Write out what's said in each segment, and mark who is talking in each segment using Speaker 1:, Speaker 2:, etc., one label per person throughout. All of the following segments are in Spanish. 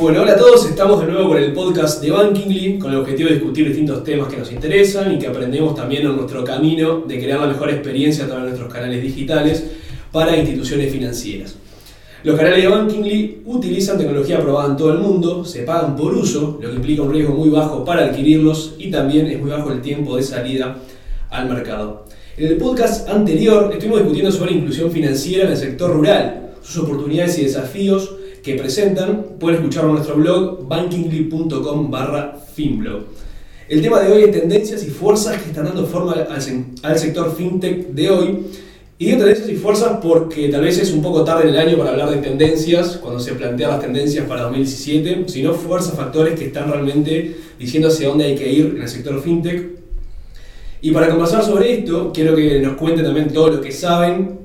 Speaker 1: Bueno, hola a todos, estamos de nuevo con el podcast de Bankingly con el objetivo de discutir distintos temas que nos interesan y que aprendemos también en nuestro camino de crear la mejor experiencia a través de nuestros canales digitales para instituciones financieras. Los canales de Bankingly utilizan tecnología aprobada en todo el mundo, se pagan por uso, lo que implica un riesgo muy bajo para adquirirlos y también es muy bajo el tiempo de salida al mercado. En el podcast anterior estuvimos discutiendo sobre inclusión financiera en el sector rural, sus oportunidades y desafíos que presentan, pueden escucharlo en nuestro blog bankingly.com barra finblog. El tema de hoy es tendencias y fuerzas que están dando forma al, sector fintech de hoy. Y digo tendencias y fuerzas porque tal vez es un poco tarde en el año para hablar de tendencias, cuando se plantean las tendencias para 2017, sino fuerzas, factores que están realmente diciendo hacia dónde hay que ir en el sector fintech. Y para conversar sobre esto, quiero que nos cuenten también todo lo que saben.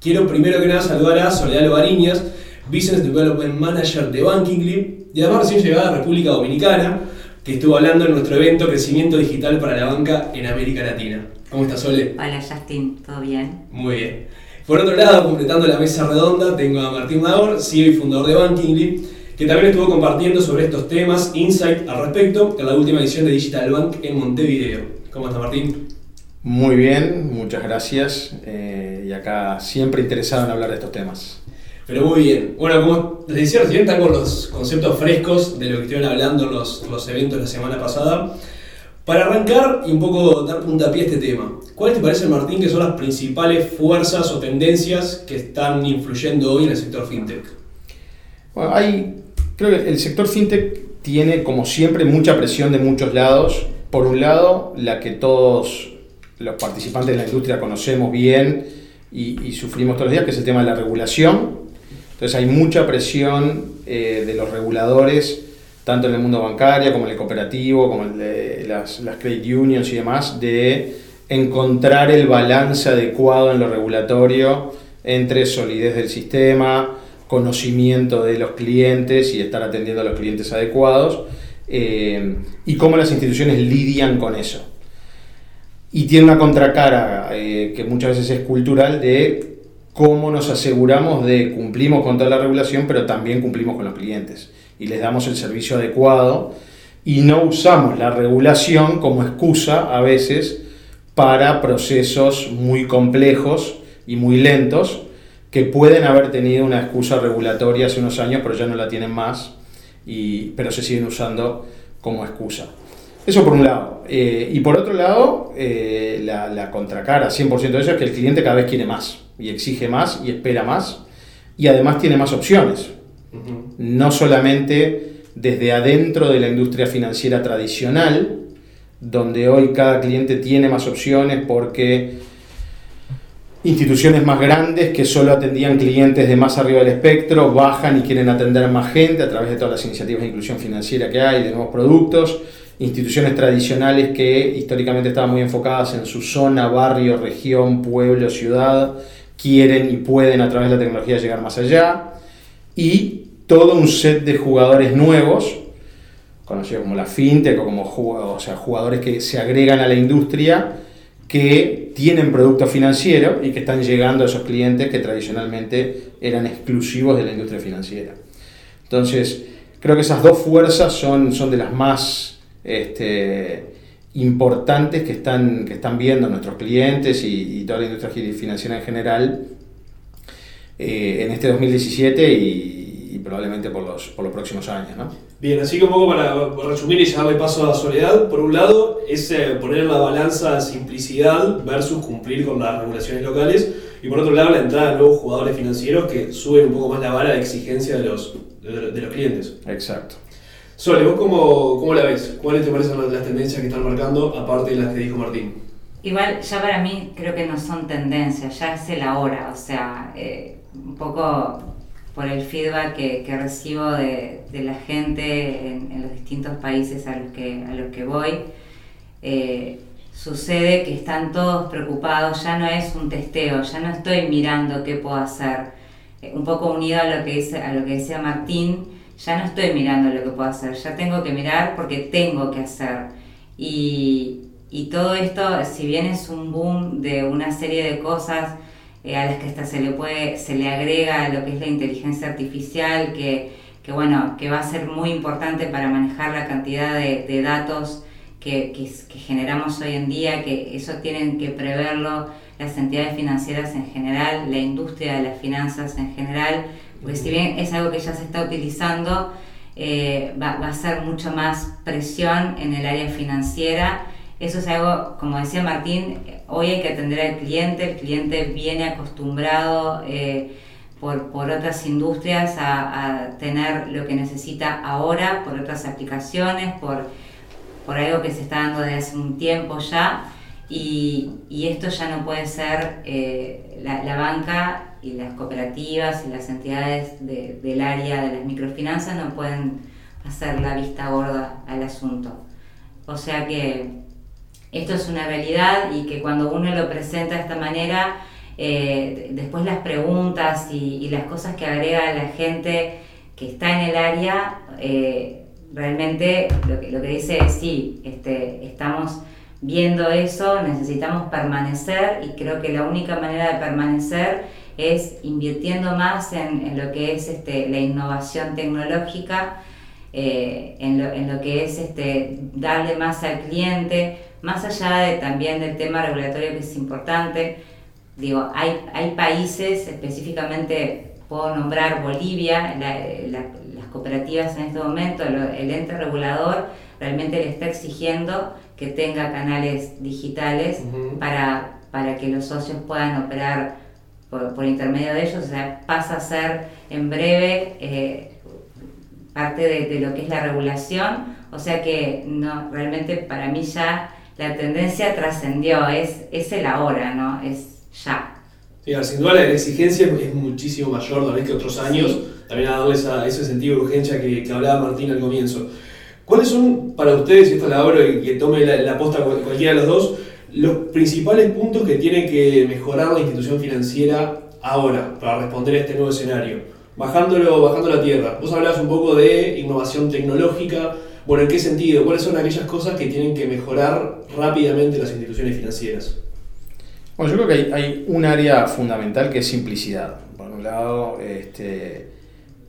Speaker 1: Quiero primero que nada saludar a Soledad Lobariñas, Business Development Manager de Bankingly y además recién llegada a República Dominicana, que estuvo hablando en nuestro evento Crecimiento Digital para la Banca en América Latina. ¿Cómo estás, Sole?
Speaker 2: Hola, Justin, ¿todo bien?
Speaker 1: Muy bien. Por otro lado, completando la mesa redonda, tengo a Martín Mador, CEO y fundador de Bankingly, que también estuvo compartiendo sobre estos temas, insight al respecto, en la última edición de Digital Bank en Montevideo. ¿Cómo estás, Martín?
Speaker 3: Muy bien, muchas gracias. Eh, y acá siempre interesado en hablar de estos temas.
Speaker 1: Pero muy bien. Bueno, como les decía recién, están con los conceptos frescos de lo que estuvieron hablando en los, los eventos la semana pasada. Para arrancar y un poco dar puntapié a este tema, ¿cuáles te parece, Martín, que son las principales fuerzas o tendencias que están influyendo hoy en el sector fintech?
Speaker 3: Bueno, hay, creo que el sector fintech tiene, como siempre, mucha presión de muchos lados. Por un lado, la que todos los participantes de la industria conocemos bien y sufrimos todos los días, que es el tema de la regulación entonces hay mucha presión eh, de los reguladores, tanto en el mundo bancario como en el cooperativo, como en de las, las credit unions y demás, de encontrar el balance adecuado en lo regulatorio entre solidez del sistema, conocimiento de los clientes y estar atendiendo a los clientes adecuados, eh, y cómo las instituciones lidian con eso. Y tiene una contracara eh, que muchas veces es cultural de cómo nos aseguramos de cumplimos con toda la regulación, pero también cumplimos con los clientes y les damos el servicio adecuado y no usamos la regulación como excusa a veces para procesos muy complejos y muy lentos que pueden haber tenido una excusa regulatoria hace unos años, pero ya no la tienen más, y, pero se siguen usando como excusa. Eso por un lado. Eh, y por otro lado, eh, la, la contracara 100% de eso es que el cliente cada vez quiere más y exige más y espera más y además tiene más opciones. No solamente desde adentro de la industria financiera tradicional, donde hoy cada cliente tiene más opciones porque instituciones más grandes que solo atendían clientes de más arriba del espectro bajan y quieren atender más gente a través de todas las iniciativas de inclusión financiera que hay, de nuevos productos, instituciones tradicionales que históricamente estaban muy enfocadas en su zona, barrio, región, pueblo, ciudad, quieren y pueden a través de la tecnología llegar más allá, y todo un set de jugadores nuevos, conocidos como la fintech o como o sea, jugadores que se agregan a la industria, que tienen producto financiero y que están llegando a esos clientes que tradicionalmente eran exclusivos de la industria financiera. Entonces, creo que esas dos fuerzas son, son de las más este, importantes que están, que están viendo nuestros clientes y, toda la industria financiera en general eh, en este 2017 y, probablemente por los, por los próximos años. ¿no?
Speaker 1: Bien, así que un poco para, resumir y ya darle paso a la soledad, por un lado es eh, poner en la balanza simplicidad versus cumplir con las regulaciones locales y por otro lado la entrada de nuevos jugadores financieros que suben un poco más la vara de exigencia de los, de los clientes.
Speaker 3: Exacto.
Speaker 1: Sole, ¿vos cómo, cómo, la ves? ¿Cuáles te parecen las tendencias que están marcando, aparte de las que dijo Martín?
Speaker 2: Igual, ya para mí creo que no son tendencias, ya es el ahora, o sea, eh, un poco por el feedback que, que recibo de, de, la gente en, los distintos países a los que, a los que voy, eh, sucede que están todos preocupados, ya no es un testeo, ya no estoy mirando qué puedo hacer. Eh, un poco unido a lo que, dice, a lo que decía Martín, ya no estoy mirando lo que puedo hacer, ya tengo que mirar porque tengo que hacer. Y, y todo esto, si bien es un boom de una serie de cosas eh, a las que hasta se le, puede, se le agrega lo que es la inteligencia artificial, que, que, bueno, que va a ser muy importante para manejar la cantidad de, datos que, que, generamos hoy en día, que eso tienen que preverlo las entidades financieras en general, la industria de las finanzas en general, porque si bien es algo que ya se está utilizando, eh, va, a ser mucho más presión en el área financiera. Eso es algo, como decía Martín, hoy hay que atender al cliente, el cliente viene acostumbrado eh, por, por, otras industrias a, a, tener lo que necesita ahora, por otras aplicaciones, por, por algo que se está dando desde hace un tiempo ya. Y, y esto ya no puede ser eh, la, la, banca y las cooperativas y las entidades de, del área de las microfinanzas no pueden hacer la vista gorda al asunto. O sea que esto es una realidad y que cuando uno lo presenta de esta manera, eh, después las preguntas y, y, las cosas que agrega la gente que está en el área, eh, realmente lo que, lo que dice es sí, este, estamos viendo eso, necesitamos permanecer y creo que la única manera de permanecer es invirtiendo más en, lo que es este, la innovación tecnológica, eh, en, lo, en, lo, que es este, darle más al cliente, más allá de, también del tema regulatorio que es importante. Digo, hay, hay países, específicamente puedo nombrar Bolivia, la, cooperativas en este momento, el ente regulador realmente le está exigiendo que tenga canales digitales uh -huh. para, para que los socios puedan operar por, por, intermedio de ellos. O sea, pasa a ser en breve eh, parte de, de, lo que es la regulación. O sea que no, realmente para mí ya la tendencia trascendió, es, es el ahora, ¿no? Es ya.
Speaker 1: Sí, sin duda la exigencia es muchísimo mayor tal vez que otros años, sí. También ha dado esa, ese sentido de urgencia que, que hablaba Martín al comienzo. ¿Cuáles son para ustedes, y esto la abro y que tome la, la posta cualquiera de los dos, los principales puntos que tiene que mejorar la institución financiera ahora para responder a este nuevo escenario? Bajándolo, bajando la tierra. Vos hablabas un poco de innovación tecnológica. Bueno, ¿en qué sentido? ¿Cuáles son aquellas cosas que tienen que mejorar rápidamente las instituciones financieras?
Speaker 3: Bueno, yo creo que hay, hay un área fundamental que es simplicidad. Por un lado, este,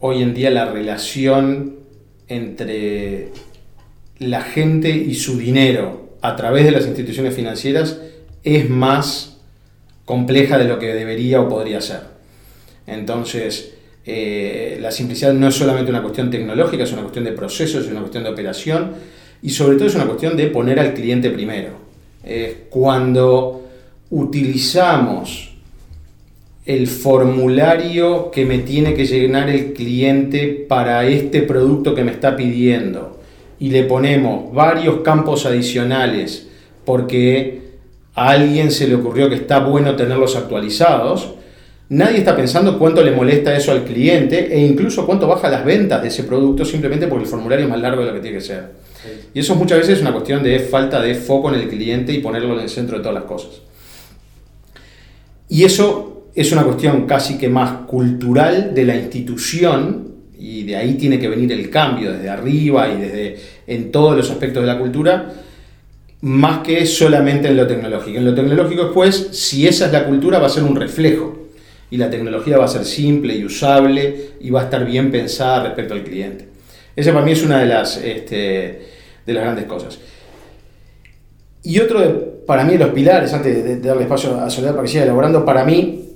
Speaker 3: hoy en día la relación entre la gente y su dinero a través de las instituciones financieras es más compleja de lo que debería o podría ser. Entonces, eh, la simplicidad no es solamente una cuestión tecnológica, es una cuestión de procesos, es una cuestión de operación y sobre todo es una cuestión de poner al cliente primero. Cuando utilizamos el formulario que me tiene que llenar el cliente para este producto que me está pidiendo, y le ponemos varios campos adicionales porque a alguien se le ocurrió que está bueno tenerlos actualizados, nadie está pensando cuánto le molesta eso al cliente e incluso cuánto baja las ventas de ese producto simplemente porque el formulario es más largo de lo que tiene que ser. Y eso muchas veces es una cuestión de falta de foco en el cliente y ponerlo en el centro de todas las cosas. Y eso es una cuestión casi que más cultural de la institución y de ahí tiene que venir el cambio desde arriba y desde en todos los aspectos de la cultura, más que solamente en lo tecnológico. En lo tecnológico después, si esa es la cultura, va a ser un reflejo y la tecnología va a ser simple y usable y va a estar bien pensada respecto al cliente. Esa para mí es una de las, este, de las grandes cosas. Y otro, de, para mí, de los pilares, antes de, de darle espacio a Soledad para que siga elaborando, para mí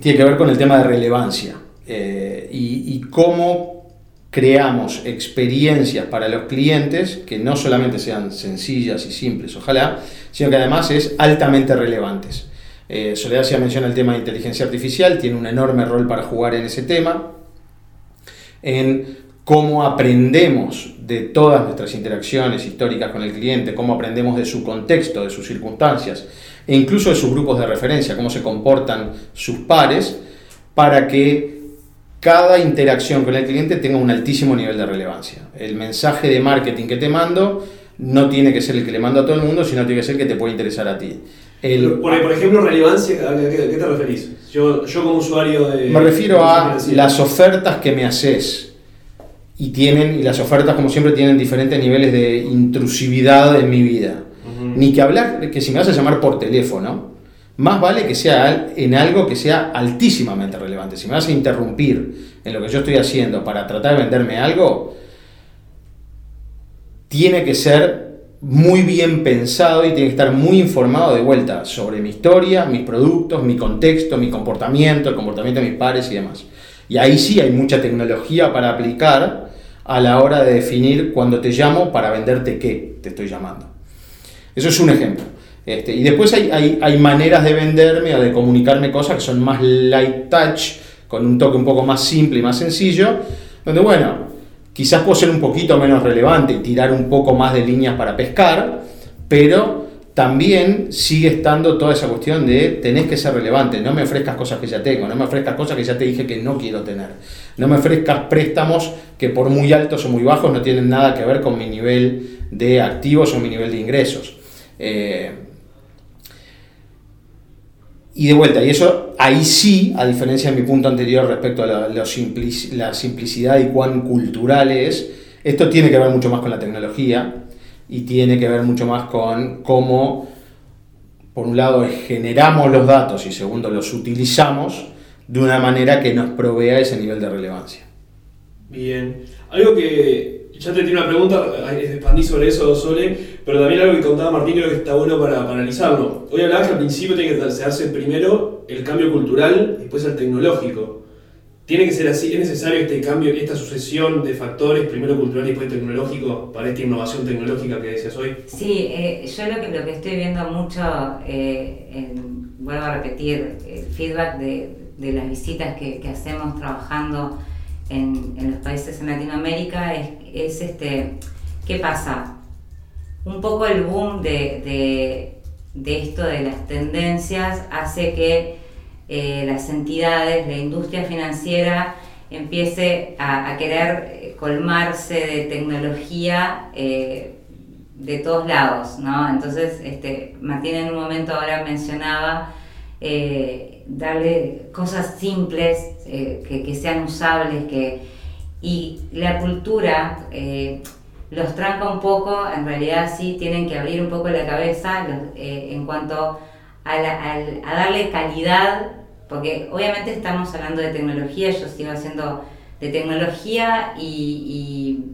Speaker 3: tiene que ver con el tema de relevancia eh, y, cómo creamos experiencias para los clientes que no solamente sean sencillas y simples, ojalá, sino que además es altamente relevantes. Eh, Soledad ya menciona el tema de inteligencia artificial, tiene un enorme rol para jugar en ese tema, cómo aprendemos de todas nuestras interacciones históricas con el cliente, cómo aprendemos de su contexto, de sus circunstancias e incluso de sus grupos de referencia, cómo se comportan sus pares, para que cada interacción con el cliente tenga un altísimo nivel de relevancia. El mensaje de marketing que te mando no tiene que ser el que le mando a todo el mundo, sino tiene que ser el que te puede interesar a ti.
Speaker 1: El, por, por, ejemplo, relevancia, ¿a qué, te referís? Yo, yo, como usuario de...
Speaker 3: Me refiero a las ofertas que me haces. Y tienen, y las ofertas como siempre tienen diferentes niveles de intrusividad en mi vida. Uh -huh. Ni que hablar, que si me vas a llamar por teléfono, más vale que sea en algo que sea altísimamente relevante. Si me vas a interrumpir en lo que yo estoy haciendo para tratar de venderme algo, tiene que ser muy bien pensado y tiene que estar muy informado de vuelta sobre mi historia, mis productos, mi contexto, mi comportamiento, el comportamiento de mis pares y demás. Y ahí sí hay mucha tecnología para aplicar a la hora de definir cuando te llamo para venderte qué te estoy llamando. Eso es un ejemplo. Este, y después hay, hay, maneras de venderme o de comunicarme cosas que son más light touch, con un toque un poco más simple y más sencillo, donde bueno, quizás puedo ser un poquito menos relevante y tirar un poco más de líneas para pescar, pero también sigue estando toda esa cuestión de tenés que ser relevante, no me ofrezcas cosas que ya tengo, no me ofrezcas cosas que ya te dije que no quiero tener, no me ofrezcas préstamos que por muy altos o muy bajos no tienen nada que ver con mi nivel de activos o mi nivel de ingresos. Eh, y de vuelta, y eso ahí sí, a diferencia de mi punto anterior respecto a la, la, simplicidad y cuán cultural es, esto tiene que ver mucho más con la tecnología y tiene que ver mucho más con cómo, por un lado, generamos los datos y segundo, los utilizamos de una manera que nos provea ese nivel de relevancia.
Speaker 1: Bien. Algo que ya te tiene una pregunta, expandí sobre eso, Sole, pero también algo que contaba Martín creo que está bueno para, analizarlo. Hoy hablabas que al principio tiene que hacerse primero el cambio cultural, después el tecnológico. ¿Tiene que ser así? ¿Es necesario este cambio, esta sucesión de factores, primero cultural y después tecnológico, para esta innovación tecnológica que decías hoy?
Speaker 2: Sí, eh, yo lo que, lo que estoy viendo mucho, eh, vuelvo a repetir, el feedback de, de las visitas que, que hacemos trabajando en, en, los países en Latinoamérica es, es, este, ¿qué pasa? Un poco el boom de, de, de esto de las tendencias hace que eh, las entidades, la industria financiera empiece a, querer eh, colmarse de tecnología eh, de todos lados, ¿no? Entonces, este, Martín en un momento ahora mencionaba darle cosas simples que, sean usables, que, y la cultura los tranca un poco, en realidad sí tienen que abrir un poco la cabeza en cuanto a, la, a, darle calidad, porque obviamente estamos hablando de tecnología, yo sigo haciendo de tecnología y,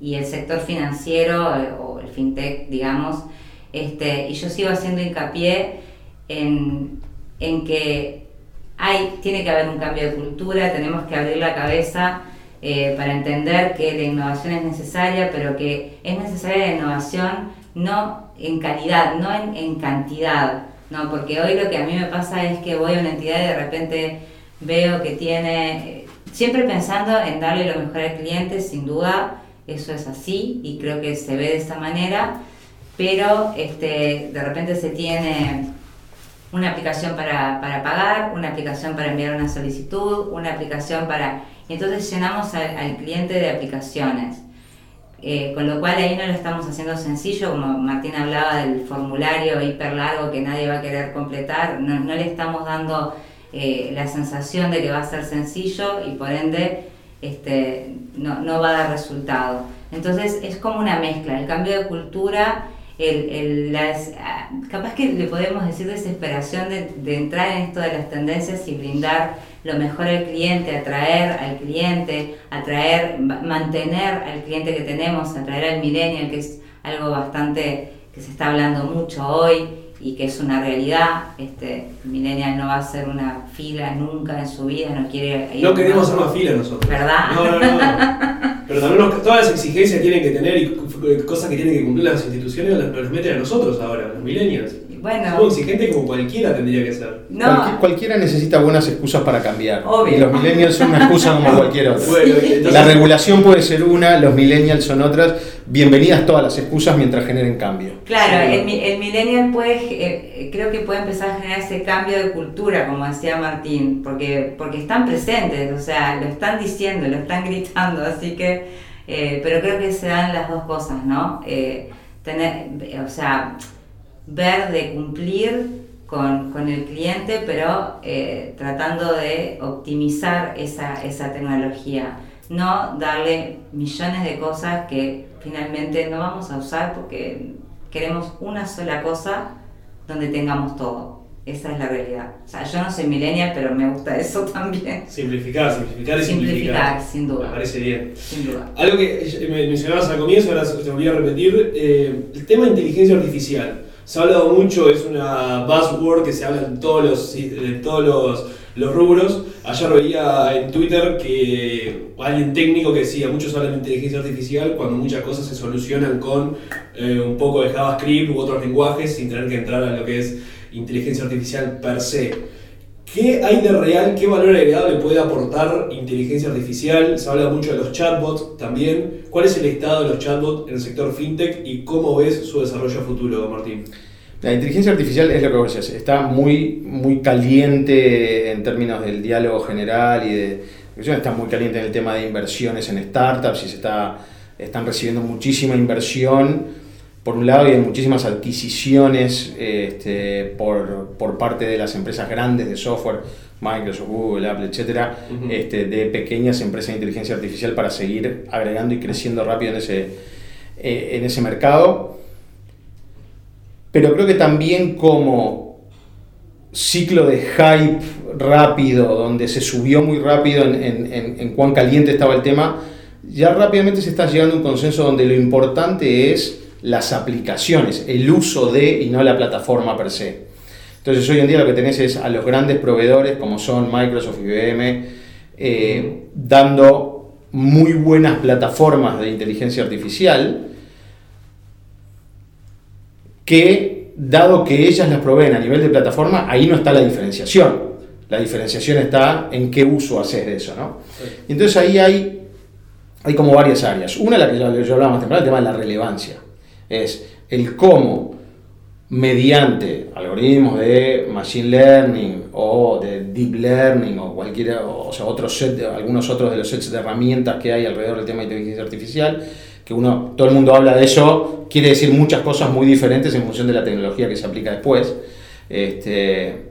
Speaker 2: y, el sector financiero o el fintech, digamos, este, y yo sigo haciendo hincapié en, en que hay, tiene que haber un cambio de cultura, tenemos que abrir la cabeza eh, para entender que la innovación es necesaria, pero que es necesaria la innovación no en calidad, no en, en, cantidad, ¿no? porque hoy lo que a mí me pasa es que voy a una entidad y de repente veo que tiene, siempre pensando en darle lo mejor al cliente, sin duda, eso es así y creo que se ve de esta manera, pero este, de repente se tiene una aplicación para, para, pagar, una aplicación para enviar una solicitud, una aplicación para... Entonces llenamos al, al cliente de aplicaciones. Eh, con lo cual ahí no lo estamos haciendo sencillo, como Martín hablaba del formulario hiper largo que nadie va a querer completar, no, no le estamos dando eh, la sensación de que va a ser sencillo y por ende este, no, no va a dar resultado. Entonces es como una mezcla, el cambio de cultura el, el, las, ah, capaz que le podemos decir desesperación de, de, entrar en esto de las tendencias y brindar lo mejor al cliente, atraer al cliente, atraer, mantener al cliente que tenemos, atraer al millennial, que es algo bastante que se está hablando mucho hoy y que es una realidad. Este, millennial no va a ser una fila nunca en su vida, no quiere
Speaker 1: ir No queremos hacer una fila nosotros.
Speaker 2: ¿Verdad?
Speaker 1: No, no, no. Pero también todas las exigencias tienen que tener y cosas que tienen que cumplir las instituciones las meten a nosotros ahora, los millennials.
Speaker 2: Bueno,
Speaker 1: Somos exigentes como cualquiera tendría que ser.
Speaker 3: No. Cualquier, cualquiera necesita buenas excusas para cambiar.
Speaker 2: Obvio.
Speaker 3: Y los millennials son una excusa como cualquier otra.
Speaker 1: Bueno, entonces,
Speaker 3: La regulación puede ser una, los millennials son otras. Bienvenidas todas las excusas mientras generen cambio.
Speaker 2: Claro, el, el millennial puede, eh, creo que puede empezar a generar ese cambio de cultura, como decía Martín, porque, porque están presentes, o sea, lo están diciendo, lo están gritando, así que, eh, pero creo que se dan las dos cosas, ¿no? Eh, tener, o sea, ver de cumplir con, con el cliente, pero eh, tratando de optimizar esa, esa tecnología. No darle millones de cosas que finalmente no vamos a usar porque queremos una sola cosa donde tengamos todo. Esa es la realidad. O sea, yo no soy millennial, pero me gusta eso también.
Speaker 1: Simplificar, simplificar y
Speaker 2: simplificar. sin duda.
Speaker 1: Me parece bien.
Speaker 2: Sin duda.
Speaker 1: Algo que me mencionabas al comienzo, ahora te volví a repetir, eh, el tema de inteligencia artificial. Se ha hablado mucho, es una buzzword que se habla en todos los, en todos los, los rubros. Ayer veía en Twitter que alguien técnico que decía, muchos hablan de inteligencia artificial cuando muchas cosas se solucionan con eh, un poco de JavaScript u otros lenguajes sin tener que entrar a lo que es inteligencia artificial per se. ¿Qué hay de real, qué valor agregado le puede aportar inteligencia artificial? Se habla mucho de los chatbots también. ¿Cuál es el estado de los chatbots en el sector fintech y cómo ves su desarrollo futuro, Martín?
Speaker 3: La inteligencia artificial es lo que vos decís, está muy, muy caliente en términos del diálogo general y de... Está muy caliente en el tema de inversiones en startups y se está, están recibiendo muchísima inversión por un lado, hay muchísimas adquisiciones este, por, parte de las empresas grandes de software, Microsoft, Google, Apple, etcétera, este, de pequeñas empresas de inteligencia artificial para seguir agregando y creciendo rápido en ese, eh, en ese mercado. Pero creo que también como ciclo de hype rápido, donde se subió muy rápido en, en, en cuán caliente estaba el tema, ya rápidamente se está llegando a un consenso donde lo importante es las aplicaciones, el uso de y no la plataforma per se. Entonces hoy en día lo que tenés es a los grandes proveedores como son Microsoft y IBM eh, dando muy buenas plataformas de inteligencia artificial que dado que ellas las proveen a nivel de plataforma, ahí no está la diferenciación. La diferenciación está en qué uso haces de eso. ¿no? Entonces ahí hay, hay como varias áreas. Una, la que yo, yo hablaba más temprano, el tema de la relevancia es el cómo mediante algoritmos de machine learning o de deep learning o cualquiera, o sea, otros set, algunos otros de los sets de herramientas que hay alrededor del tema de inteligencia artificial, que uno, todo el mundo habla de eso, quiere decir muchas cosas muy diferentes en función de la tecnología que se aplica después. Este,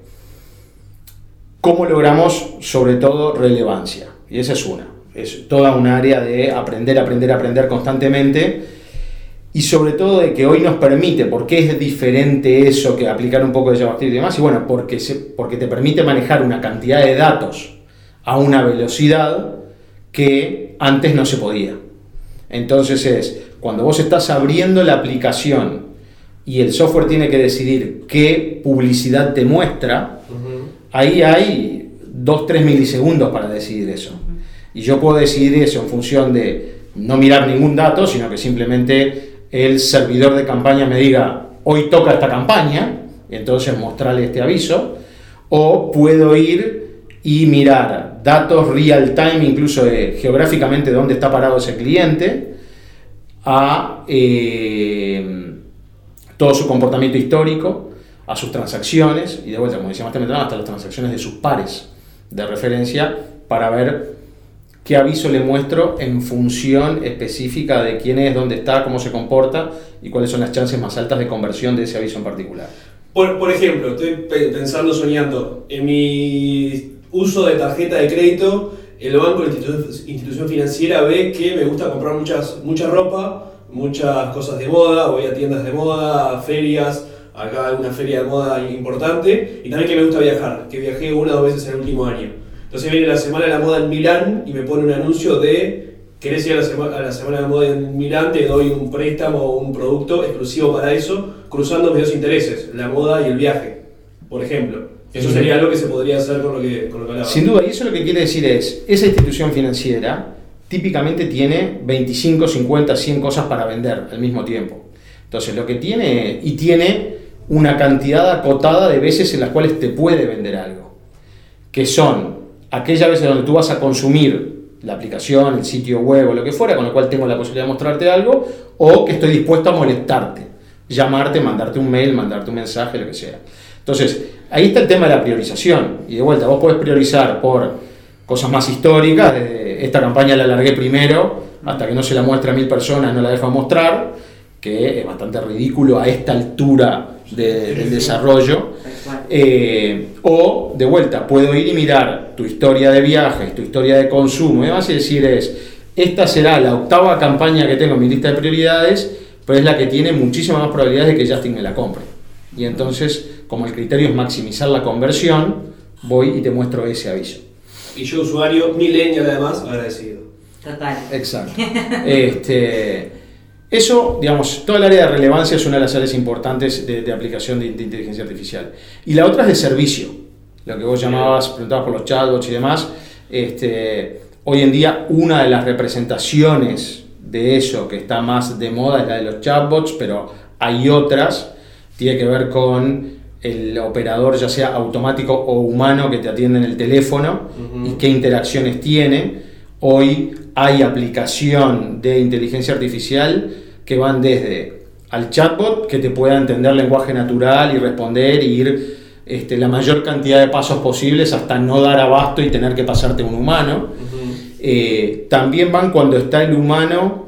Speaker 3: ¿Cómo logramos sobre todo relevancia? Y esa es una. Es toda un área de aprender, aprender, aprender constantemente y sobre todo de que hoy nos permite, ¿por qué es diferente eso que aplicar un poco de JavaScript y demás? Y bueno, porque, se, porque te permite manejar una cantidad de datos a una velocidad que antes no se podía. Entonces es, cuando vos estás abriendo la aplicación y el software tiene que decidir qué publicidad te muestra, ahí hay 2-3 milisegundos para decidir eso. Y yo puedo decidir eso en función de no mirar ningún dato, sino que simplemente el servidor de campaña me diga, hoy toca esta campaña, entonces mostrarle este aviso, o puedo ir y mirar datos real time, incluso geográficamente dónde está parado ese cliente, a eh, todo su comportamiento histórico, a sus transacciones, y de vuelta, como decía más temprano, hasta las transacciones de sus pares de referencia para ver qué aviso le muestro en función específica de quién es, dónde está, cómo se comporta y cuáles son las chances más altas de conversión de ese aviso en particular.
Speaker 1: Por, ejemplo, estoy pensando, soñando, en mi uso de tarjeta de crédito, el banco, la institución, financiera ve que me gusta comprar muchas, mucha ropa, muchas cosas de moda, voy a tiendas de moda, ferias, acá hay una feria de moda importante, y también que me gusta viajar, que viajé una o dos veces en el último año. Entonces viene la Semana de la Moda en Milán y me pone un anuncio de, ¿querés ir a la, a la Semana de la Moda en Milán? Te doy un préstamo o un producto exclusivo para eso, cruzando mis dos intereses, la moda y el viaje, por ejemplo. Eso sería algo que se podría hacer con lo que, con lo que hablaba.
Speaker 3: Sin duda, y eso lo que quiere decir es, esa institución financiera típicamente tiene 25, 50, 100 cosas para vender al mismo tiempo. Entonces, lo que tiene, y tiene una cantidad acotada de veces en las cuales te puede vender algo, que son aquellas veces donde tú vas a consumir la aplicación, el sitio web o lo que fuera, con lo cual tengo la posibilidad de mostrarte algo, o que estoy dispuesto a molestarte, llamarte, mandarte un mail, mandarte un mensaje, lo que sea. Entonces, ahí está el tema de la priorización. Y de vuelta, vos podés priorizar por cosas más históricas, esta campaña la largué primero, hasta que no se la muestre a mil personas, no la dejo mostrar, que es bastante ridículo a esta altura del desarrollo. Eh, o, de vuelta, puedo ir y mirar tu historia de viajes, tu historia de consumo y demás, y decir es, esta será la octava campaña que tengo en mi lista de prioridades, pero es la que tiene muchísimas más probabilidades de que Justin me la compre. Y entonces como el criterio es maximizar la conversión, voy y te muestro ese aviso.
Speaker 1: Y yo, usuario, millennial además, agradecido.
Speaker 2: Total.
Speaker 3: Exacto. Este, eso, digamos, toda el área de relevancia es una de las áreas importantes de, aplicación de, inteligencia artificial. Y la otra es de servicio, lo que vos llamabas, preguntabas por los chatbots y demás. Este, hoy en día, una de las representaciones de eso que está más de moda es la de los chatbots, pero hay otras, tiene que ver con el operador, ya sea automático o humano, que te atiende en el teléfono y qué interacciones tiene. Hoy hay aplicación de inteligencia artificial que van desde al chatbot, que te pueda entender lenguaje natural y responder y ir este, la mayor cantidad de pasos posibles hasta no dar abasto y tener que pasarte un humano. Eh, también van cuando está el humano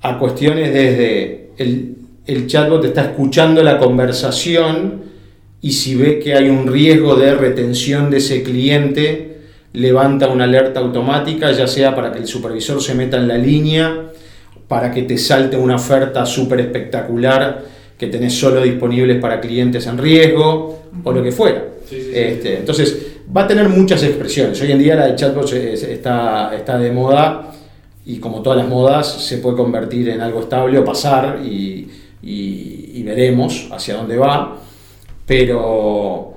Speaker 3: a cuestiones desde el, el chatbot está escuchando la conversación y si ve que hay un riesgo de retención de ese cliente, levanta una alerta automática, ya sea para que el supervisor se meta en la línea, para que te salte una oferta súper espectacular que tenés solo disponibles para clientes en riesgo o lo que fuera. Este, entonces, va a tener muchas expresiones. Hoy en día la de chatbot está, está de moda y como todas las modas se puede convertir en algo estable o pasar y, y veremos hacia dónde va pero,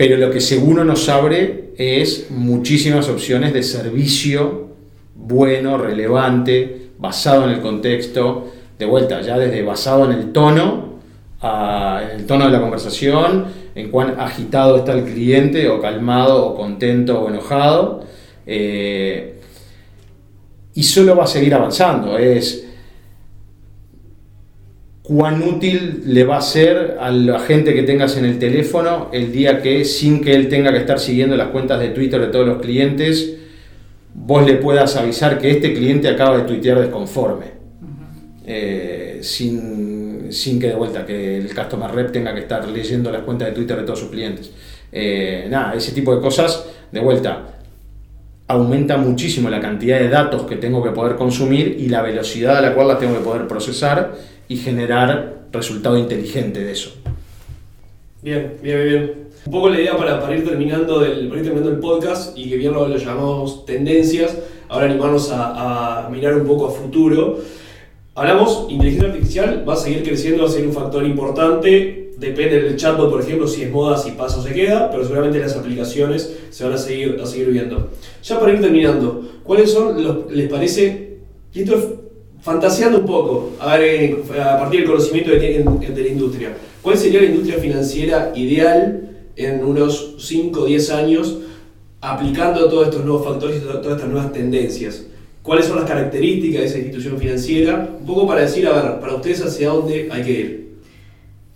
Speaker 3: pero lo que seguro nos abre es muchísimas opciones de servicio bueno, relevante, basado en el contexto, de vuelta, ya desde basado en el tono, en el tono de la conversación, en cuán agitado está el cliente, o calmado, o contento, o enojado. Eh, y solo va a seguir avanzando. Es cuán útil le va a ser a la gente que tengas en el teléfono el día que, sin que él tenga que estar siguiendo las cuentas de Twitter de todos los clientes, vos le puedas avisar que este cliente acaba de tuitear desconforme. Eh, sin, que de vuelta, que el customer rep tenga que estar leyendo las cuentas de Twitter de todos sus clientes. Eh, nada, ese tipo de cosas, de vuelta, aumenta muchísimo la cantidad de datos que tengo que poder consumir y la velocidad a la cual las tengo que poder procesar y generar resultado inteligente de eso.
Speaker 1: Bien, bien, bien. Un poco la idea para, ir, terminando el, terminando el podcast y que bien lo, llamamos tendencias, ahora animarnos a, mirar un poco a futuro. Hablamos, inteligencia artificial va a seguir creciendo, va a ser un factor importante, depende del chatbot, por ejemplo, si es moda, si pasa o se queda, pero seguramente las aplicaciones se van a seguir, a seguir viendo. Ya para ir terminando, ¿cuáles son los, les parece, y fantaseando un poco, a, ver, a partir del conocimiento de, de la industria, ¿cuál sería la industria financiera ideal en unos 5 o 10 años aplicando todos estos nuevos factores y todas estas nuevas tendencias? ¿Cuáles son las características de esa institución financiera? Un poco para decir, a ver, para ustedes hacia dónde hay que ir.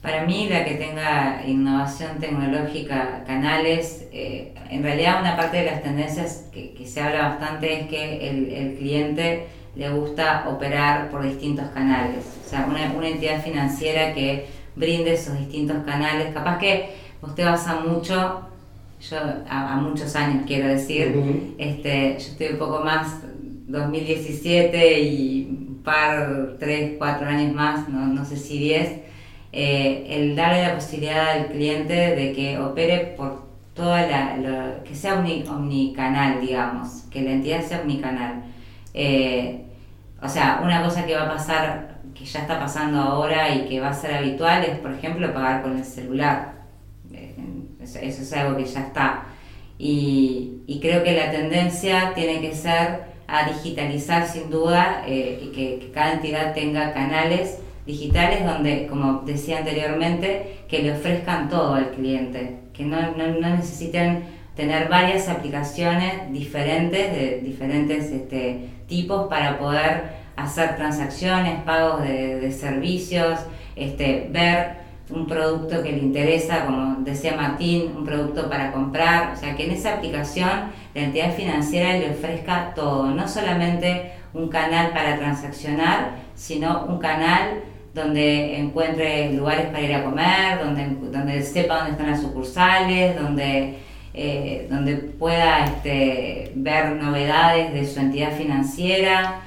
Speaker 2: Para mí, la que tenga innovación tecnológica, canales, eh, en realidad una parte de las tendencias que, se habla bastante es que el cliente le gusta operar por distintos canales. O sea, una, una entidad financiera que brinde esos distintos canales. Capaz que usted basa mucho, yo a, muchos años quiero decir, este, yo estoy un poco más 2017 y un par, tres, cuatro años más, no, no sé si diez, eh, el darle la posibilidad al cliente de que opere por toda la, que sea omnicanal, digamos, que la entidad sea omnicanal. Eh, o sea, una cosa que va a pasar, que ya está pasando ahora y que va a ser habitual es, por ejemplo, pagar con el celular. Eh, eso, es algo que ya está. Y, creo que la tendencia tiene que ser a digitalizar sin duda eh, y que, cada entidad tenga canales digitales donde, como decía anteriormente, que le ofrezcan todo al cliente, que no, no, no necesiten tener varias aplicaciones diferentes de diferentes este, tipos para poder hacer transacciones, pagos de, servicios, este, ver un producto que le interesa, como decía Martín, un producto para comprar, o sea, que en esa aplicación la entidad financiera le ofrezca todo, no solamente un canal para transaccionar, sino un canal donde encuentre lugares para ir a comer, donde, donde sepa dónde están las sucursales, donde eh, donde pueda este, ver novedades de su entidad financiera.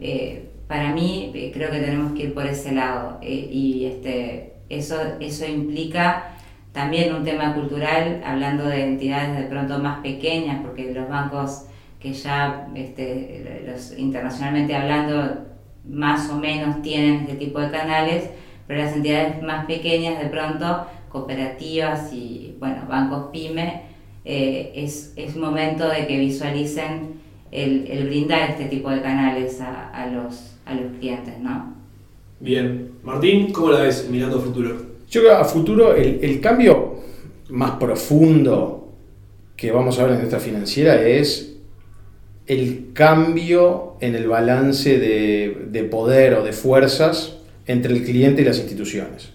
Speaker 2: Eh, para mí creo que tenemos que ir por ese lado y este, eso, eso implica también un tema cultural, hablando de entidades de pronto más pequeñas, porque los bancos que ya este, internacionalmente hablando más o menos tienen este tipo de canales, pero las entidades más pequeñas de pronto, cooperativas y bueno, bancos pyme, eh, es, es momento de que visualicen el, el, brindar este tipo de canales a, a, los, a los clientes, ¿no?
Speaker 1: Bien. Martín, ¿cómo la ves mirando a futuro?
Speaker 3: Yo creo que a futuro el, el cambio más profundo que vamos a ver en nuestra financiera es el cambio en el balance de, de, poder o de fuerzas entre el cliente y las instituciones.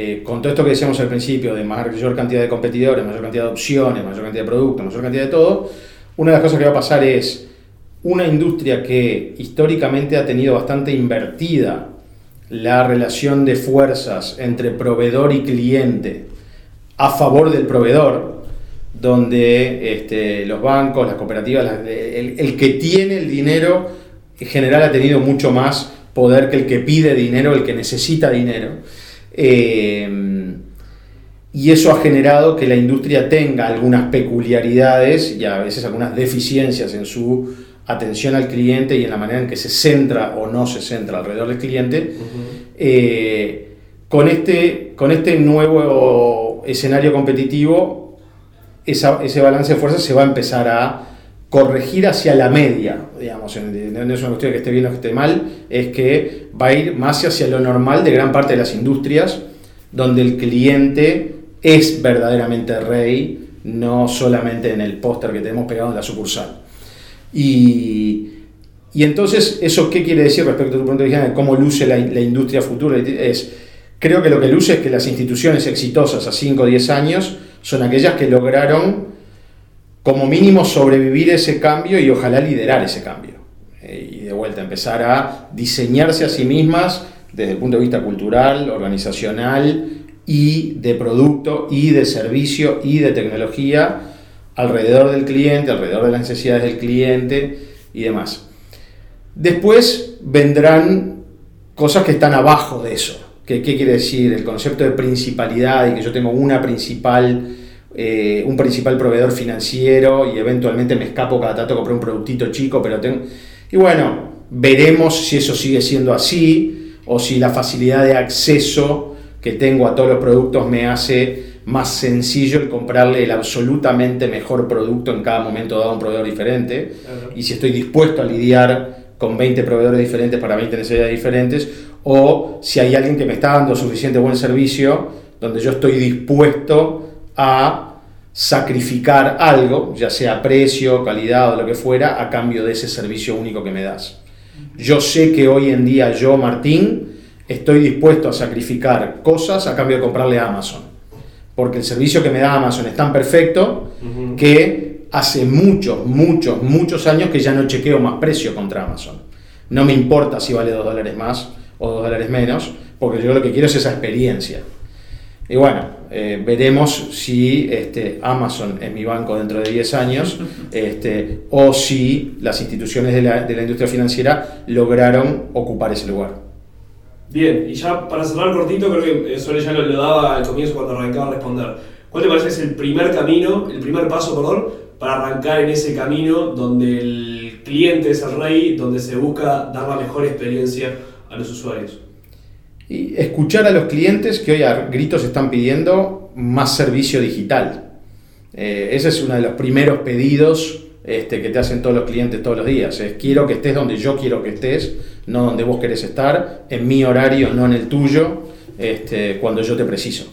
Speaker 3: Eh, con todo esto que decíamos al principio, de mayor cantidad de competidores, mayor cantidad de opciones, mayor cantidad de productos, mayor cantidad de todo, una de las cosas que va a pasar es una industria que históricamente ha tenido bastante invertida la relación de fuerzas entre proveedor y cliente a favor del proveedor, donde este, los bancos, las cooperativas, el, el, que tiene el dinero en general ha tenido mucho más poder que el que pide dinero, el que necesita dinero. Eh, y eso ha generado que la industria tenga algunas peculiaridades y a veces algunas deficiencias en su atención al cliente y en la manera en que se centra o no se centra alrededor del cliente. Uh -huh. eh, con, este, con este nuevo escenario competitivo, esa, ese balance de fuerzas se va a empezar a corregir hacia la media, digamos, no es una cuestión que esté bien o que esté mal, es que va a ir más hacia lo normal de gran parte de las industrias, donde el cliente es verdaderamente rey, no solamente en el póster que tenemos pegado en la sucursal. Y, entonces, ¿eso qué quiere decir respecto a tu de vista de cómo luce la, la, industria futura? Es, creo que lo que luce es que las instituciones exitosas a 5 o 10 años son aquellas que lograron como mínimo sobrevivir ese cambio y ojalá liderar ese cambio. Eh, y de vuelta, empezar a diseñarse a sí mismas desde el punto de vista cultural, organizacional y de producto y de servicio y de tecnología alrededor del cliente, alrededor de las necesidades del cliente y demás. Después vendrán cosas que están abajo de eso. ¿Qué, qué quiere decir? El concepto de principalidad y que yo tengo una principal, eh, un principal proveedor financiero y eventualmente me escapo cada tanto a comprar un productito chico, pero tengo... Y bueno, veremos si eso sigue siendo así o si la facilidad de acceso que tengo a todos los productos me hace más sencillo el comprarle el absolutamente mejor producto en cada momento dado a un proveedor diferente. Uh -huh. Y si estoy dispuesto a lidiar con 20 proveedores diferentes para 20 necesidades diferentes, o si hay alguien que me está dando suficiente buen servicio, donde yo estoy dispuesto a sacrificar algo, ya sea precio, calidad o lo que fuera, a cambio de ese servicio único que me das. Yo sé que hoy en día yo, Martín, estoy dispuesto a sacrificar cosas a cambio de comprarle a Amazon porque el servicio que me da Amazon es tan perfecto uh -huh. que hace muchos, muchos, muchos años que ya no chequeo más precio contra Amazon. No me importa si vale 2 dólares más o 2 dólares menos, porque yo lo que quiero es esa experiencia. Y bueno, eh, veremos si este, Amazon es mi banco dentro de 10 años este, o si las instituciones de la, de la industria financiera lograron ocupar ese lugar.
Speaker 1: Bien, y ya para cerrar cortito, creo que Sole ya lo, lo, daba al comienzo cuando arrancaba a responder. ¿Cuál te parece que es el primer camino, el primer paso, perdón, para arrancar en ese camino donde el cliente es el rey, donde se busca dar la mejor experiencia a los usuarios?
Speaker 3: Y escuchar a los clientes que hoy a gritos están pidiendo más servicio digital. Eh, ese es uno de los primeros pedidos este, que te hacen todos los clientes todos los días. Es quiero que estés donde yo quiero que estés, no donde vos querés estar, en mi horario, no en el tuyo, este, cuando yo te preciso.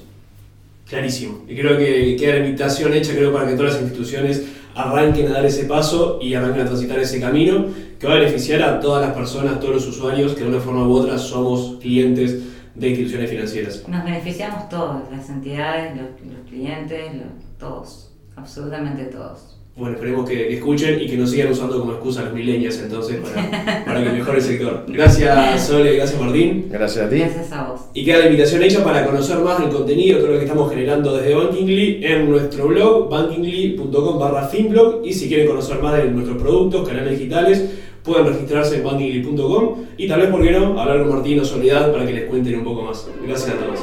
Speaker 1: Clarísimo. Y creo que queda la invitación hecha creo, para que todas las instituciones arranquen a dar ese paso y arranquen a transitar ese camino que va a beneficiar a todas las personas, todos los usuarios que de una forma u otra somos clientes de instituciones financieras.
Speaker 2: Nos beneficiamos todos, las entidades, los, clientes, todos, absolutamente todos.
Speaker 1: Bueno, esperemos que, que, escuchen y que nos sigan usando como excusa los millennials entonces para, para que mejore el sector. Gracias Sole, gracias Martín.
Speaker 3: Gracias a ti.
Speaker 2: Gracias a vos.
Speaker 1: Y queda la invitación hecha para conocer más del contenido, todo lo que estamos generando desde Bankingly en nuestro blog, bankingly.com barra finblog y si quieren conocer más de nuestros productos, canales digitales, pueden registrarse en bankingly.com y tal vez, ¿por qué no?, hablar con Martín o Soledad para que les cuenten un poco más. Gracias a todos.